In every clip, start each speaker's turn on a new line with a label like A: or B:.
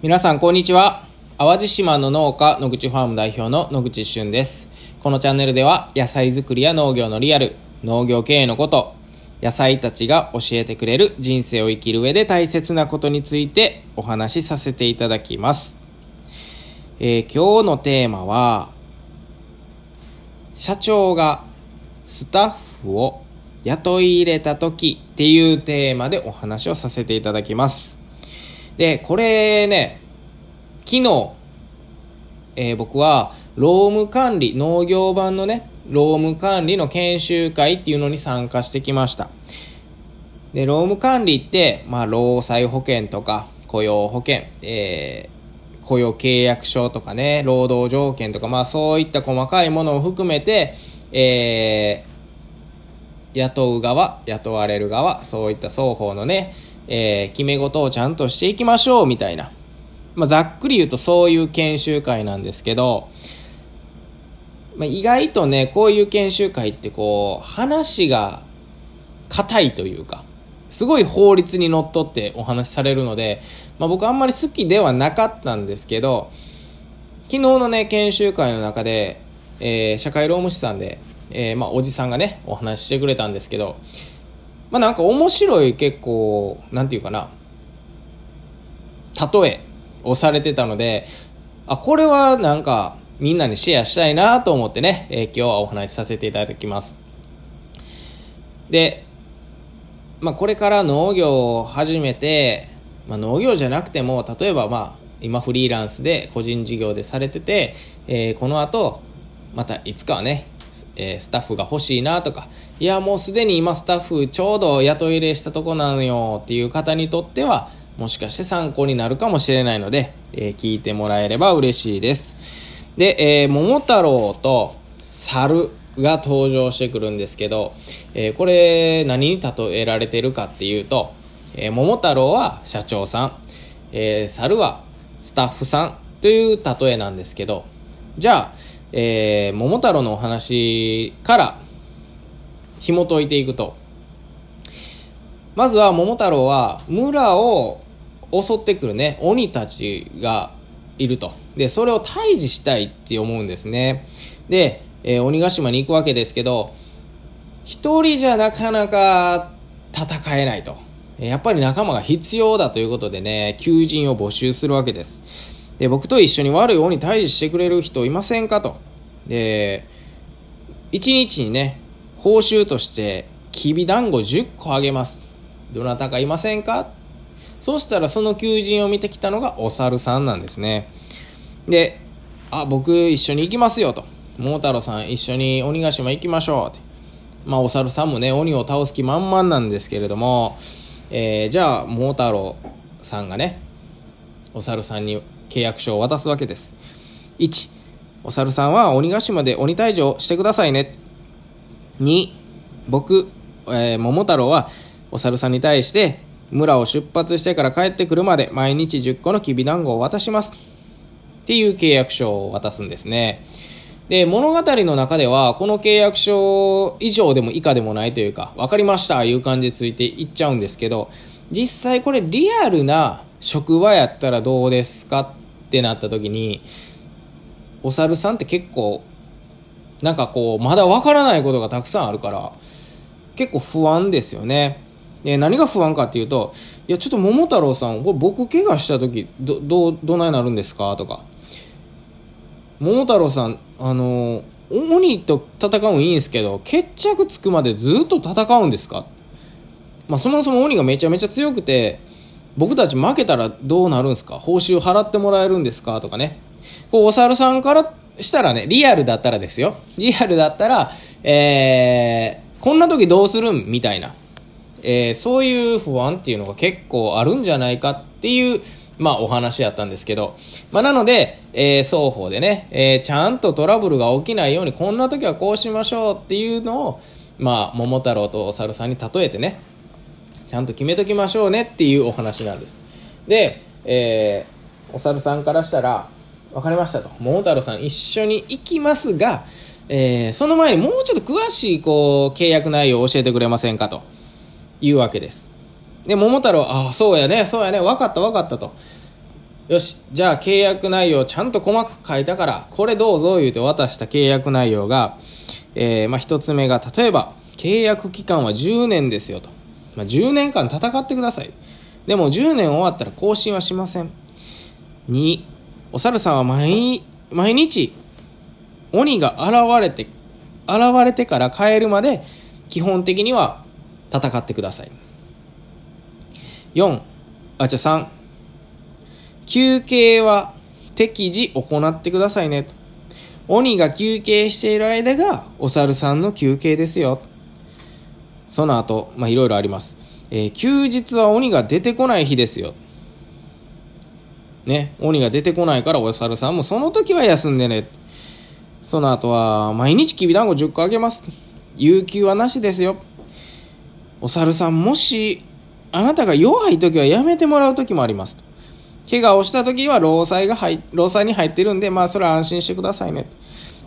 A: 皆さんこんにちは。淡路島の農家野口ファーム代表の野口俊です。このチャンネルでは野菜作りや農業のリアル農業経営のこと野菜たちが教えてくれる人生を生きる上で大切なことについてお話しさせていただきます、えー今日のテーマは社長がスタッフを雇い入れた時っていうテーマでお話をさせていただきます。でこれね昨日、えー僕は労務管理農業版のね労務管理の研修会っていうのに参加してきました。で労務管理って、まあ、労災保険とか雇用保険、えー雇用契約書とかね労働条件とか、まあ、そういった細かいものを含めて、えー雇う側雇われる側そういった双方のね、えー決め事をちゃんとしていきましょうみたいな、まあ、ざっくり言うとそういう研修会なんですけど、まあ、意外とねこういう研修会ってこう話が硬いというかすごい法律にのっとってお話しされるので、まあ、僕あんまり好きではなかったんですけど昨日のね研修会の中で、えー社会労務士さんで、えーまあ、おじさんがねお話ししてくれたんですけどまあなんか面白い結構なんていうかな。例えをされてたのであこれはなんかみんなにシェアしたいなと思ってね、えー今日はお話しさせていただきます。でまあ、これから農業を始めて、まあ、農業じゃなくても例えばまあ今フリーランスで個人事業でされてて、えーこの後またいつかはね、えースタッフが欲しいなとかいやもうすでに今スタッフちょうど雇い入れしたとこなのよっていう方にとってはもしかして参考になるかもしれないので、えー聞いてもらえれば嬉しいです。で、えー桃太郎と猿が登場してくるんですけど、えーこれ何に例えられてるかっていうと、えー桃太郎は社長さん、えー猿はスタッフさんという例えなんですけどじゃあ、えー桃太郎のお話から紐解いていくと。まずは桃太郎は村を襲ってくるね。鬼たちがいると。でそれを退治したいって思うんですね。で、えー鬼ヶ島に行くわけですけど一人じゃなかなか戦えないと。やっぱり仲間が必要だということでね求人を募集するわけです。で僕と一緒に悪い鬼退治してくれる人いませんかと。で1日にね報酬としてきびだんご10個あげます。どなたかいませんか？そしたらその求人を見てきたのがお猿さんなんですね。であ僕一緒に行きますよと。桃太郎さん一緒に鬼ヶ島行きましょうって。まあお猿さんもね鬼を倒す気満々なんですけれども、えーじゃあ桃太郎さんがねお猿さんに契約書を渡すわけです。1お猿さんは鬼ヶ島で鬼退治をしてくださいね。2僕、えー桃太郎はお猿さんに対して村を出発してから帰ってくるまで毎日10個のきびだんごを渡します。っていう契約書を渡すんですね。で物語の中ではこの契約書以上でも以下でもないというか分かりましたいう感じでついていっちゃうんですけど実際これリアルな職場やったらどうですか？ってなった時にお猿さんって結構なんかこうまだ分からないことがたくさんあるから結構不安ですよね。で何が不安かっていうといやちょっと桃太郎さんこれ僕怪我した時どどうどないなるんですか？とか。桃太郎さんあの鬼と戦うんいいんですけど決着つくまでずっと戦うんですか？まあそもそも鬼がめちゃめちゃ強くて僕たち負けたらどうなるんですか？報酬払ってもらえるんですか？とかね。こうお猿さんからしたらねリアルだったらですよ。リアルだったらえー、こんな時どうするん？みたいな。えーそういう不安っていうのが結構あるんじゃないかっていう、まあ、お話やったんですけど、まあ、なので、えー双方でね、えーちゃんとトラブルが起きないようにこんな時はこうしましょうっていうのを、まあ、桃太郎とお猿さんに例えてねちゃんと決めときましょうねっていうお話なんです。で、えーお猿さんからしたら分かりましたと。桃太郎さん一緒に行きますが、えーその前にもうちょっと詳しいこう契約内容を教えてくれませんかと。いうわけです。で桃太郎ああそうやねそうやね。分かった分かったと。よし、じゃあ契約内容ちゃんと細かく書いたから、これどうぞ言うて渡した契約内容が、えー、まあ一つ目が、例えば、契約期間は10年ですよと。まあ、10年間戦ってください。でも10年終わったら更新はしません。2、お猿さんは毎毎日、鬼が現れて、現れてから帰るまで、基本的には戦ってください。4、あ、じゃ3、休憩は適時行ってくださいね。鬼が休憩している間がお猿さんの休憩ですよ。その後、まあ、いろいろあります。えー、休日は鬼が出てこない日ですよ。ね、鬼が出てこないからお猿さんもその時は休んでね。その後は、毎日きびだんご10個あげます。有給はなしですよ。お猿さん、もし、あなたが弱い時はやめてもらう時もあります。怪我をした時は労災が入、労災に入ってるんで、まあそれは安心してくださいね。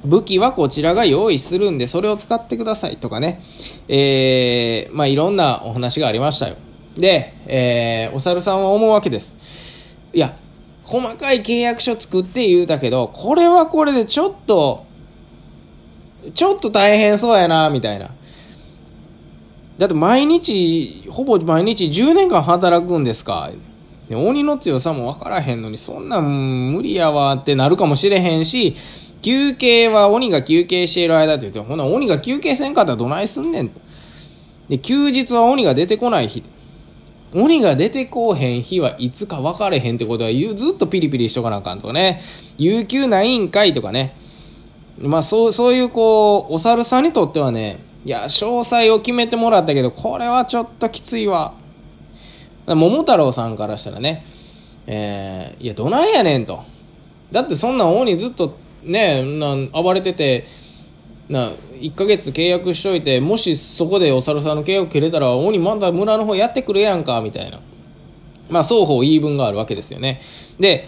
A: 武器はこちらが用意するんで、それを使ってくださいとかね。えー、まあいろんなお話がありましたよ。で、えー、お猿さんは思うわけです。いや、細かい契約書作って言うたけど、これはこれでちょっと、ちょっと大変そうやな、みたいな。だって毎日、ほぼ毎日10年間働くんですか。鬼の強さも分からへんのに、そんなん無理やわってなるかもしれへんし、休憩は鬼が休憩している間って言って、ほな鬼が休憩せんかったらどないすんねんと。で、休日は鬼が出てこない日。鬼が出てこうへん日はいつか分かれへんってことは言うずっとピリピリしとかなあかんとかね。有給ないんかいとかね。まあそう、そういうこう、お猿さんにとってはね、いや、詳細を決めてもらったけど、これはちょっときついわ。桃太郎さんからしたらね、えー、いや、どないやねんと。だってそんな鬼ずっとね、な暴れてて、な1ヶ月契約しといてもしそこでお猿さんの契約切れたら鬼まだ村の方やってくれやんかみたいな。まあ双方言い分があるわけですよね。で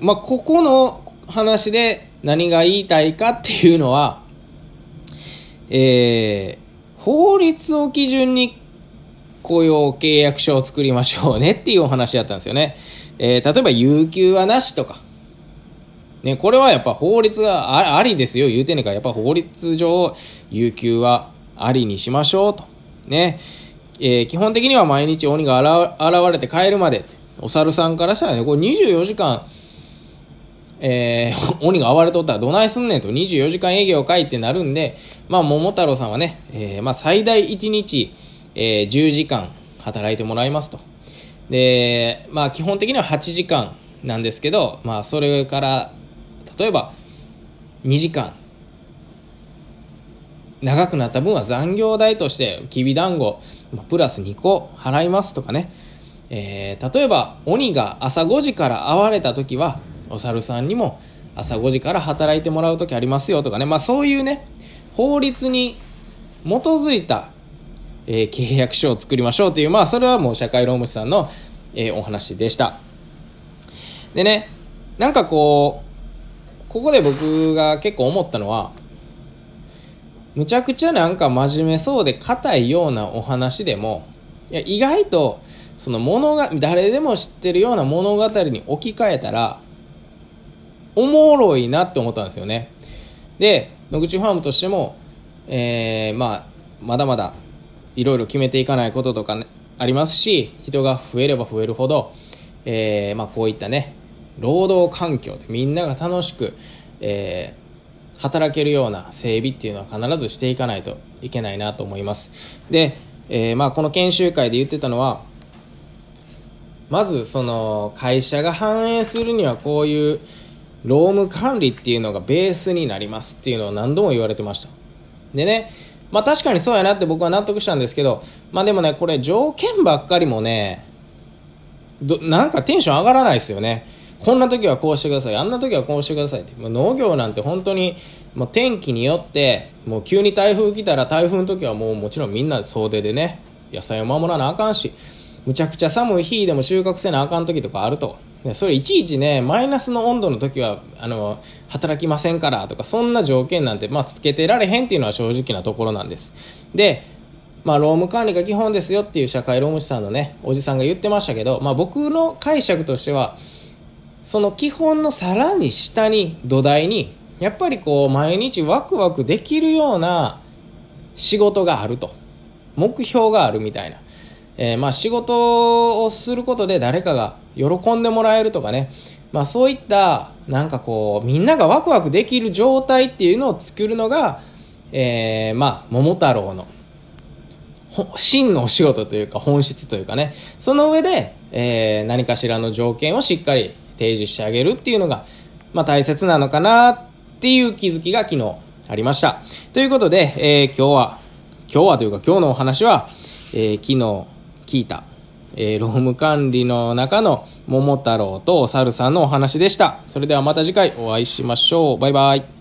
A: まあここの話で何が言いたいかっていうのはえー、法律を基準に雇用契約書を作りましょうねっていうお話だったんですよね。えー、例えば有給はなしとか、ね、これはやっぱ法律がありですよ、言うてんねんから、やっぱ法律上、有給はありにしましょうと。ね。えー、基本的には毎日鬼が現れて帰るまで。お猿さんからしたらね、これ24時間、えー、鬼が暴れとったらどないすんねんと、24時間営業かいってなるんで、まあ、桃太郎さんはね、えー、まあ、最大1日、えー、10時間働いてもらいますと。で、まあ、基本的には8時間なんですけど、まあ、それから例えば2時間。長くなった分は残業代としてきびだんごプラス2個払いますとかね、えー、例えば鬼が朝5時から会われた時はお猿さんにも朝5時から働いてもらう時ありますよとかね、まあ、そういうね法律に基づいた、えー、契約書を作りましょうという、まあ、それはもう社会労務士さんの、えー、お話でした。でねなんかこうここで僕が結構思ったのは、むちゃくちゃなんか真面目そうで硬いようなお話でも、いや意外と、その物が、誰でも知ってるような物語に置き換えたら、おもろいなって思ったんですよね。で、野口ファームとしても、えー、まあ、まだまだいろいろ決めていかないこととか、ね、ありますし、人が増えれば増えるほど、えー、まあ、こういったね、労働環境でみんなが楽しく、えー、働けるような整備っていうのは必ずしていかないといけないなと思います。で、えー、まあ、この研修会で言ってたのはまずその会社が反映するにはこういう労務管理っていうのがベースになりますっていうのを何度も言われてました。でねまあ確かにそうやなって僕は納得したんですけどまあでもねこれ条件ばっかりもねなんかテンション上がらないですよね。こんな時はこうしてください。あんな時はこうしてくださいって。農業なんて本当にもう天気によってもう急に台風来たら台風の時はもうもちろんみんな総出でね野菜を守らなあかんしむちゃくちゃ寒い日でも収穫せなあかん時とかあると。それいちいちねマイナスの温度の時はあの働きませんからとかそんな条件なんて、まあ、つけてられへんっていうのは正直なところなんです。でまあ、労務管理が基本ですよっていう社会労務士さんのねおじさんが言ってましたけど、まあ、僕の解釈としてはその基本のさらに下に土台にやっぱりこう毎日ワクワクできるような仕事があると。目標があるみたいな、えー、まあ仕事をすることで誰かが喜んでもらえるとかね、まあ、そういったなんかこうみんながワクワクできる状態っていうのを作るのが、えー、まあ桃太郎の真のお仕事というか本質というかね。その上で、えー、何かしらの条件をしっかり提示してあげるっていうのが、まあ、大切なのかなっていう気づきが昨日ありました。ということで、えー、今日は、今日はというか今日のお話は、えー、昨日聞いた、えー、労務管理の中の桃太郎とお猿さんのお話でした。それではまた次回お会いしましょう。バイバイ。